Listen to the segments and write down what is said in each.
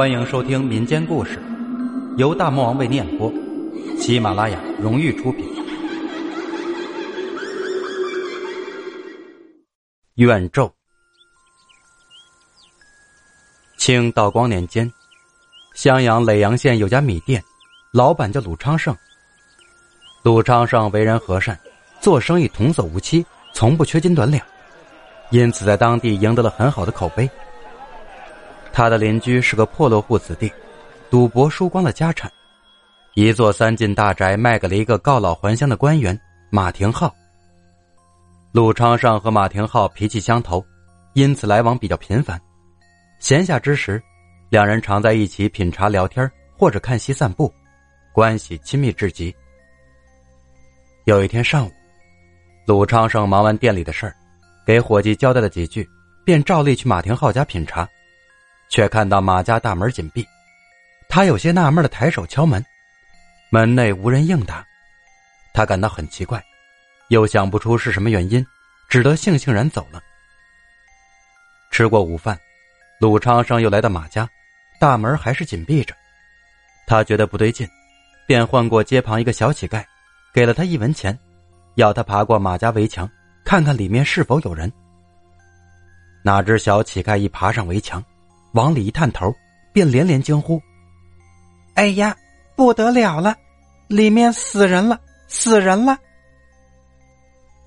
欢迎收听民间故事，由大魔王为你演播，喜马拉雅荣誉出品。怨咒。清道光年间，襄阳耒阳县有家米店，老板叫鲁昌盛。鲁昌盛为人和善，做生意童叟无欺，从不缺斤短两，因此在当地赢得了很好的口碑。他的邻居是个破落户子弟，赌博输光了家产，一座三进大宅卖给了一个告老还乡的官员马廷浩。陆昌上和马廷浩脾气相投，因此来往比较频繁。闲暇之时，两人常在一起品茶聊天，或者看戏散步，关系亲密至极。有一天上午，鲁昌盛忙完店里的事儿，给伙计交代了几句，便照例去马廷浩家品茶。却看到马家大门紧闭，他有些纳闷的抬手敲门，门内无人应答，他感到很奇怪，又想不出是什么原因，只得悻悻然走了。吃过午饭，鲁昌生又来到马家，大门还是紧闭着，他觉得不对劲，便唤过街旁一个小乞丐，给了他一文钱，要他爬过马家围墙，看看里面是否有人。哪知小乞丐一爬上围墙。往里一探头，便连连惊呼：“哎呀，不得了了！里面死人了，死人了！”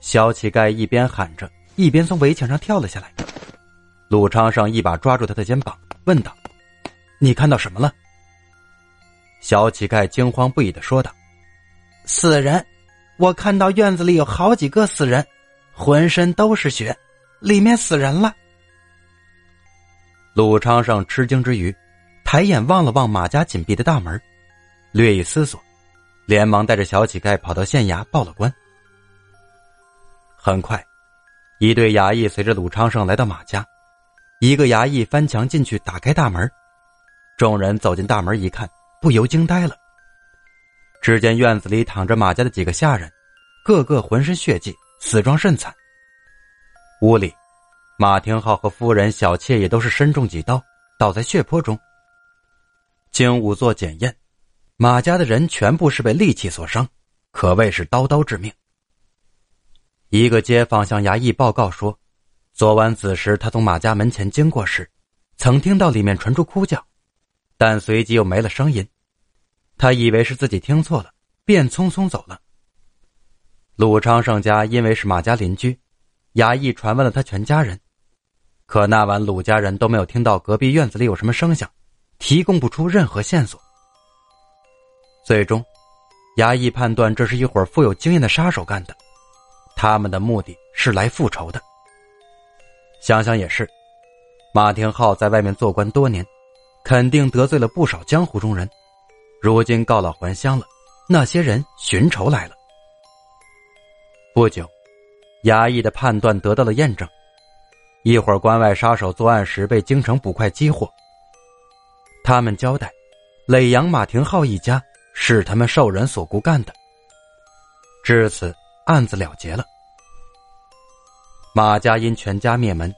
小乞丐一边喊着，一边从围墙上跳了下来。鲁昌盛一把抓住他的肩膀，问道：“你看到什么了？”小乞丐惊慌不已的说道：“死人！我看到院子里有好几个死人，浑身都是血，里面死人了。”鲁昌盛吃惊之余，抬眼望了望马家紧闭的大门，略一思索，连忙带着小乞丐跑到县衙报了官。很快，一队衙役随着鲁昌盛来到马家，一个衙役翻墙进去打开大门，众人走进大门一看，不由惊呆了。只见院子里躺着马家的几个下人，个个浑身血迹，死状甚惨。屋里。马廷浩和夫人小妾也都是身中几刀，倒在血泊中。经仵作检验，马家的人全部是被利器所伤，可谓是刀刀致命。一个街坊向衙役报告说，昨晚子时他从马家门前经过时，曾听到里面传出哭叫，但随即又没了声音。他以为是自己听错了，便匆匆走了。鲁昌盛家因为是马家邻居，衙役传问了他全家人。可那晚鲁家人都没有听到隔壁院子里有什么声响，提供不出任何线索。最终，衙役判断这是一伙富有经验的杀手干的，他们的目的是来复仇的。想想也是，马廷浩在外面做官多年，肯定得罪了不少江湖中人，如今告老还乡了，那些人寻仇来了。不久，衙役的判断得到了验证。一会儿，关外杀手作案时被京城捕快激活。他们交代，耒阳马廷浩一家是他们受人所雇干的。至此，案子了结了。马家因全家灭门，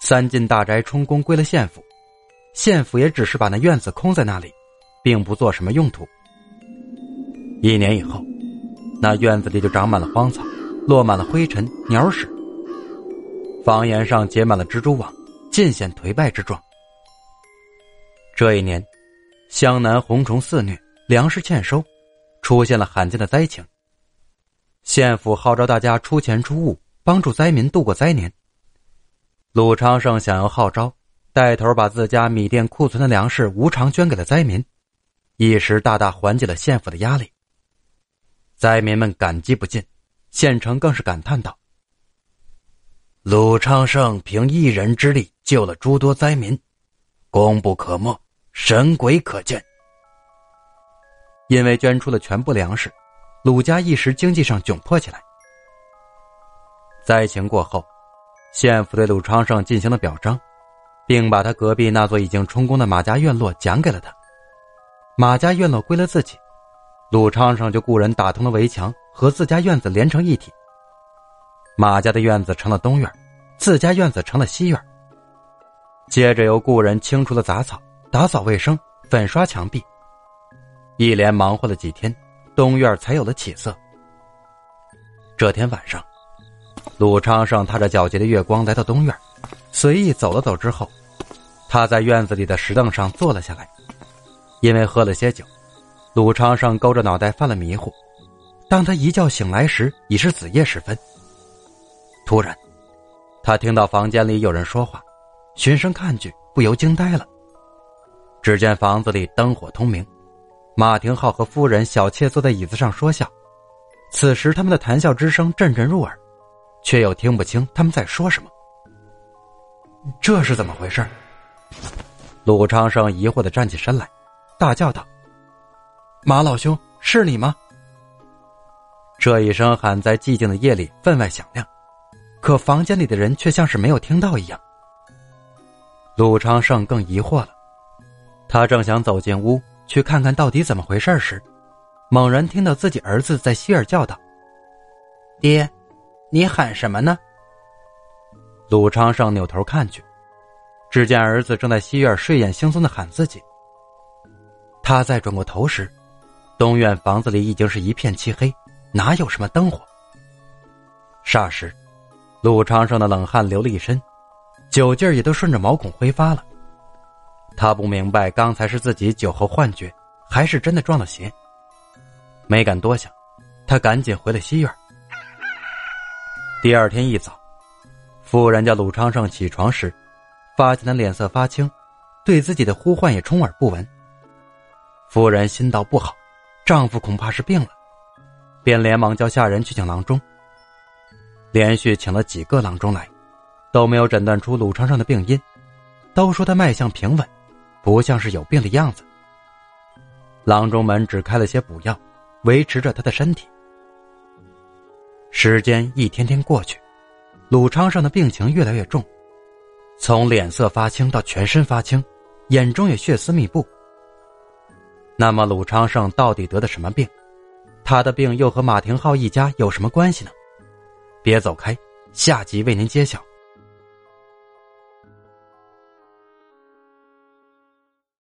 三进大宅充公归了县府，县府也只是把那院子空在那里，并不做什么用途。一年以后，那院子里就长满了荒草，落满了灰尘、鸟屎。房檐上结满了蜘蛛网，尽显颓败之状。这一年，湘南红虫肆虐，粮食欠收，出现了罕见的灾情。县府号召大家出钱出物，帮助灾民度过灾年。鲁昌盛想要号召，带头把自家米店库存的粮食无偿捐给了灾民，一时大大缓解了县府的压力。灾民们感激不尽，县城更是感叹道。鲁昌盛凭一人之力救了诸多灾民，功不可没，神鬼可见。因为捐出了全部粮食，鲁家一时经济上窘迫起来。灾情过后，县府对鲁昌盛进行了表彰，并把他隔壁那座已经充公的马家院落奖给了他。马家院落归了自己，鲁昌盛就雇人打通了围墙，和自家院子连成一体。马家的院子成了东院，自家院子成了西院。接着由雇人清除了杂草，打扫卫生、粉刷墙壁，一连忙活了几天，东院才有了起色。这天晚上，鲁昌盛踏着皎洁的月光来到东院，随意走了走之后，他在院子里的石凳上坐了下来。因为喝了些酒，鲁昌盛勾着脑袋犯了迷糊。当他一觉醒来时，已是子夜时分。突然，他听到房间里有人说话，循声看去，不由惊呆了。只见房子里灯火通明，马廷浩和夫人小妾坐在椅子上说笑。此时，他们的谈笑之声阵阵入耳，却又听不清他们在说什么。这是怎么回事？鲁昌盛疑惑的站起身来，大叫道：“马老兄，是你吗？”这一声喊在寂静的夜里分外响亮，可房间里的人却像是没有听到一样。鲁昌盛更疑惑了，他正想走进屋去看看到底怎么回事时。猛然听到自己儿子在西院叫道：“爹，你喊什么呢？”鲁昌盛扭头看去，只见儿子正在西院睡眼惺忪的喊自己。他再转过头时，东院房子里已经是一片漆黑，哪有什么灯火？霎时，鲁昌盛的冷汗流了一身，酒劲儿也都顺着毛孔挥发了。他不明白刚才是自己酒后幻觉，还是真的撞了邪。没敢多想，他赶紧回了西院。第二天一早，夫人叫鲁昌盛起床时，发现他脸色发青，对自己的呼唤也充耳不闻。夫人心道不好，丈夫恐怕是病了，便连忙叫下人去请郎中。连续请了几个郎中来，都没有诊断出鲁昌盛的病因，都说他脉象平稳，不像是有病的样子。郎中们只开了些补药。维持着他的身体。时间一天天过去，鲁昌盛的病情越来越重，从脸色发青到全身发青，眼中也血丝密布。那么鲁昌盛到底得的什么病？他的病又和马廷浩一家有什么关系呢？别走开，下集为您揭晓。